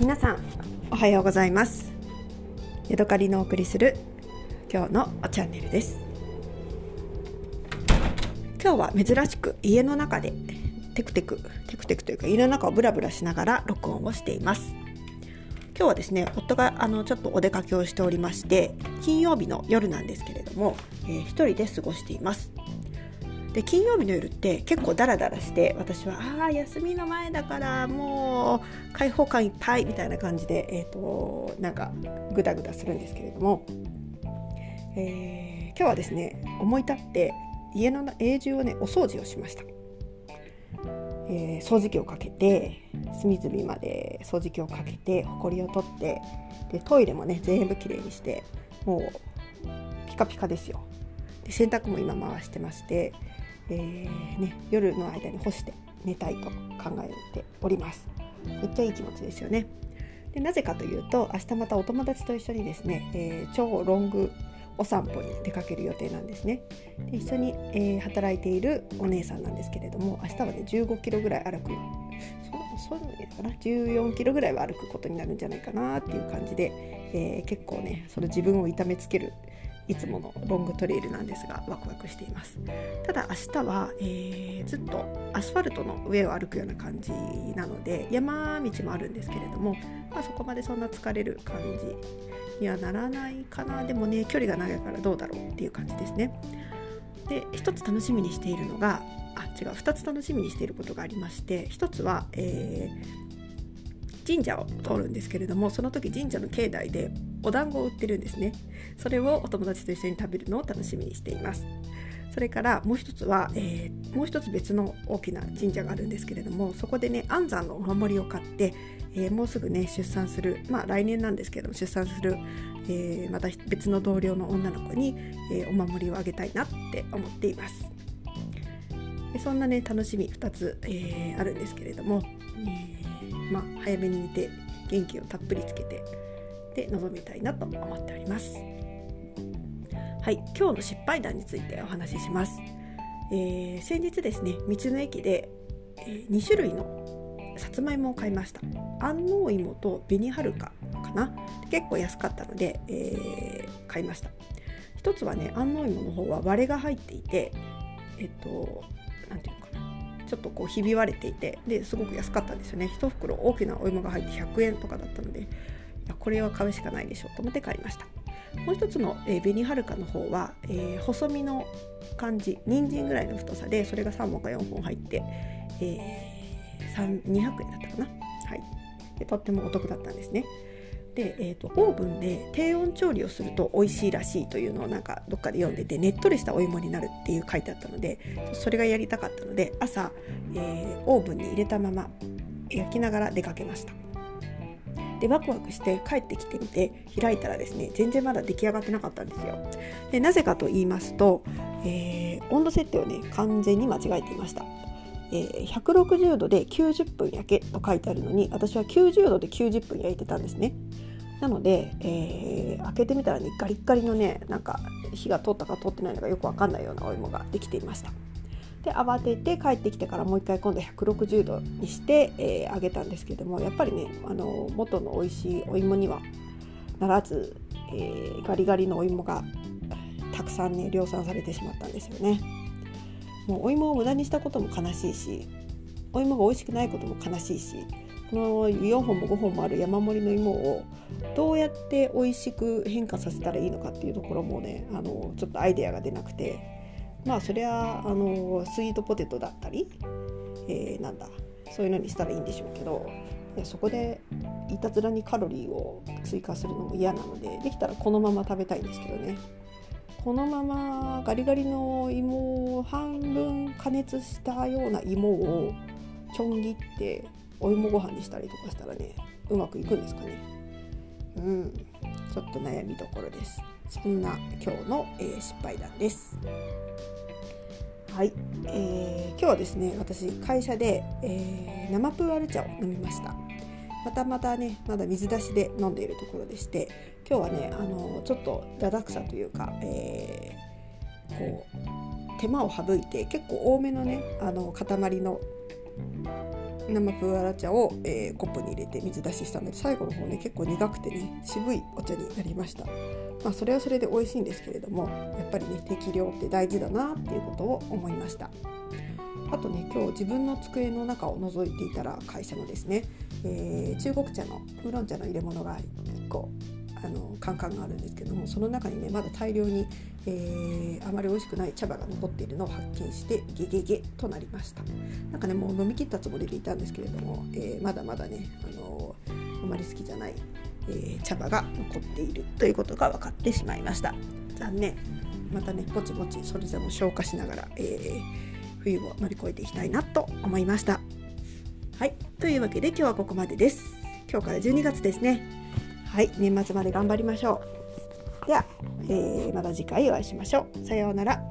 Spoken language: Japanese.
皆さんおはようございます。ヤドカリのお送りする今日のチャンネルです。今日は珍しく家の中でテクテクテクテクというか家の中をブラブラしながら録音をしています。今日はですね夫があのちょっとお出かけをしておりまして金曜日の夜なんですけれども、えー、一人で過ごしています。で金曜日の夜って結構ダラダラして私はああ休みの前だからもう開放感いっぱいみたいな感じで、えーと、なんかグダグダするんですけれども、えー、今日はですね思い立って家の永住をねお掃除をしました、えー、掃除機をかけて隅々まで掃除機をかけてほこりを取ってでトイレもね全部きれいにしてもうピカピカですよ。で洗濯も今回してましてえー、ね、夜の間に干して寝たいと考えております。めっちゃいい気持ちですよね。でなぜかというと明日またお友達と一緒にですね、えー、超ロングお散歩に出かける予定なんですね。で一緒に、えー、働いているお姉さんなんですけれども明日はね15キロぐらい歩く。そういうのかな？14キロぐらいは歩くことになるんじゃないかなっていう感じで、えー、結構ねその自分を痛めつけるいつものロングトレイルなんですがワクワクしています。ただ明日は、えー、ずっとアスファルトの上を歩くような感じなので山道もあるんですけれども、まあ、そこまでそんな疲れる感じにはならないかな。でもね距離が長いからどうだろうっていう感じですね。で一つ楽しみにしているのがあ違う。2つ楽しみにしていることがありまして1つは、えー、神社を通るんですけれどもその時神社の境内でお団子を売ってるんですね。それをお友達と一緒に食べるのを楽しみにしています。それからもう一つは、えー、もう一つ別の大きな神社があるんですけれどもそこでね安産のお守りを買って、えー、もうすぐね出産するまあ来年なんですけど出産する、えー、また別の同僚の女の子に、えお守りをあげたいなって思っています。でそんなね楽しみ2つ、えあるんですけれども、えまあ、早めに寝て元気をたっぷりつけてで臨みたいなと思っております。はい今日の失敗談についてお話しします、えー、先日ですね道の駅で、えー、2種類のさつまいもを買いました。安納芋と紅はるかかな。結構安かったので、えー、買いました。一つはね安納芋の方は割れが入っていてえっと何て言うのかな。ちょっとこうひび割れていてですごく安かったんですよね。1袋大きなお芋が入って100円とかだったのでこれは買うしかないでしょうと思って買いました。もう一つの、え、紅はるかの方は、えー、細身の感じ人参ぐらいの太さでそれが3本か4本入って、えー、200円だったかな、はい、でとってもお得だったんですね。で、えーと、オーブンで低温調理をすると美味しいらしいというのをなんかどっかで読んでてねっとりしたお芋になるっていう書いてあったのでそれがやりたかったので朝、えー、オーブンに入れたまま焼きながら出かけました。でワクワクして帰ってきてみて開いたらですね全然まだ出来上がってなかったんですよ。でなぜかと言いますと、えー、温度設定をね完全に間違えていました。えー、160度で90分焼けと書いてあるのに私は90度で90分焼いてたんですね。なので、えー、開けてみたらねガリッガリのねなんか火が通ったか通ってないのかよくわかんないようなお芋ができていました。で慌てて帰ってきてからもう一回今度160度にして、えー、揚げたんですけどもやっぱりねあの元の美味しいお芋にはならず、えー、ガリガリのお芋がたくさんね量産されてしまったんですよね。もうお芋を無駄にしたことも悲しいしお芋が美味しくないことも悲しいしこの4本も5本もある山盛りの芋をどうやって美味しく変化させたらいいのかっていうところもねあのちょっとアイデアが出なくてまあそりゃあのスイートポテトだったり、えー、なんだそういうのにしたらいいんでしょうけどそこでいたずらにカロリーを追加するのも嫌なのでできたらこのまま食べたいんですけどね。このままガリガリの芋を半分加熱したような芋をちょん切ってお芋ご飯にしたりとかしたらねうまくいくんですかね。うん。ちょっと悩みどころです。そんな今日の、えー、失敗談です。はい、えー、今日はですね私会社で、えー、生プーアル茶を飲みました。またまたねまだ水出しで飲んでいるところでして今日はねあのちょっとだだくさというか、えー、こう手間を省いて結構多めのねあの塊の生プーアラ茶を、えー、コップに入れて水出ししたので最後の方ね結構苦くてね渋いお茶になりました。まあ、それはそれで美味しいんですけれどもやっぱりね適量って大事だなっていうことを思いました。あとね今日自分の机の中を覗いていたら会社のですね、えー、中国茶のウーロン茶の入れ物が1個あのカンカンがあるんですけどもその中にねまだ大量に、えー、あまり美味しくない茶葉が残っているのを発見してゲゲゲとなりました。なんかねもう飲み切ったつもりでいたんですけれども、えー、まだまだね、あのあまり好きじゃない、えー、茶葉が残っているということが分かってしまいました。残念。またねぼちぼちそれでも消化しながら、え冬を乗り越えていきたいなと思いました。はい。というわけで今日はここまでです。今日から12月ですね。はい。年末まで頑張りましょう。では、えー、また次回お会いしましょう。さようなら。